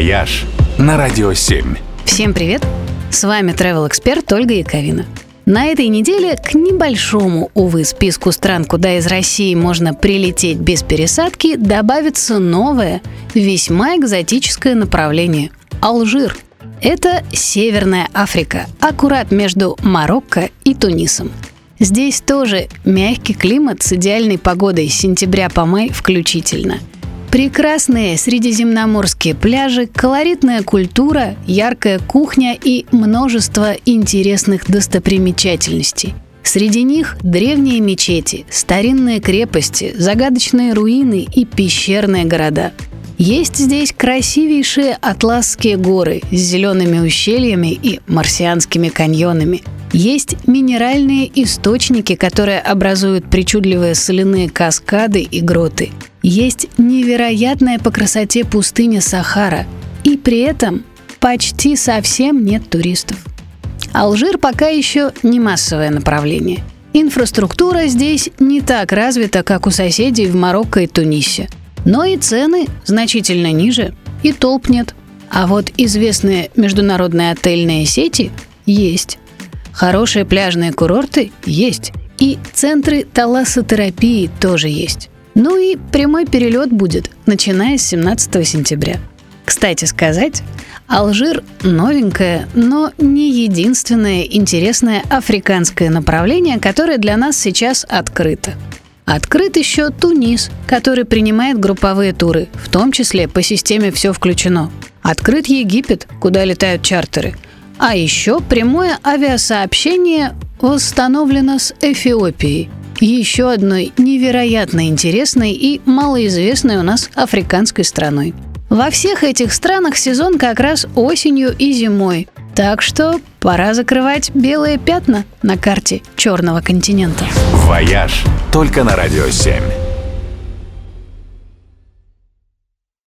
«Вояж» на Радио 7. Всем привет! С вами travel эксперт Ольга Яковина. На этой неделе к небольшому, увы, списку стран, куда из России можно прилететь без пересадки, добавится новое, весьма экзотическое направление – Алжир. Это Северная Африка, аккурат между Марокко и Тунисом. Здесь тоже мягкий климат с идеальной погодой с сентября по май включительно – Прекрасные средиземноморские пляжи, колоритная культура, яркая кухня и множество интересных достопримечательностей. Среди них древние мечети, старинные крепости, загадочные руины и пещерные города. Есть здесь красивейшие атласские горы с зелеными ущельями и марсианскими каньонами. Есть минеральные источники, которые образуют причудливые соляные каскады и гроты – есть невероятная по красоте пустыня Сахара, и при этом почти совсем нет туристов. Алжир пока еще не массовое направление. Инфраструктура здесь не так развита, как у соседей в Марокко и Тунисе. Но и цены значительно ниже, и толп нет. А вот известные международные отельные сети есть. Хорошие пляжные курорты есть. И центры талассотерапии тоже есть. Ну и прямой перелет будет, начиная с 17 сентября. Кстати сказать, Алжир новенькое, но не единственное интересное африканское направление, которое для нас сейчас открыто. Открыт еще Тунис, который принимает групповые туры, в том числе по системе «Все включено». Открыт Египет, куда летают чартеры. А еще прямое авиасообщение восстановлено с Эфиопией – еще одной невероятно интересной и малоизвестной у нас африканской страной. Во всех этих странах сезон как раз осенью и зимой, так что пора закрывать белые пятна на карте Черного континента. «Вояж» только на «Радио 7».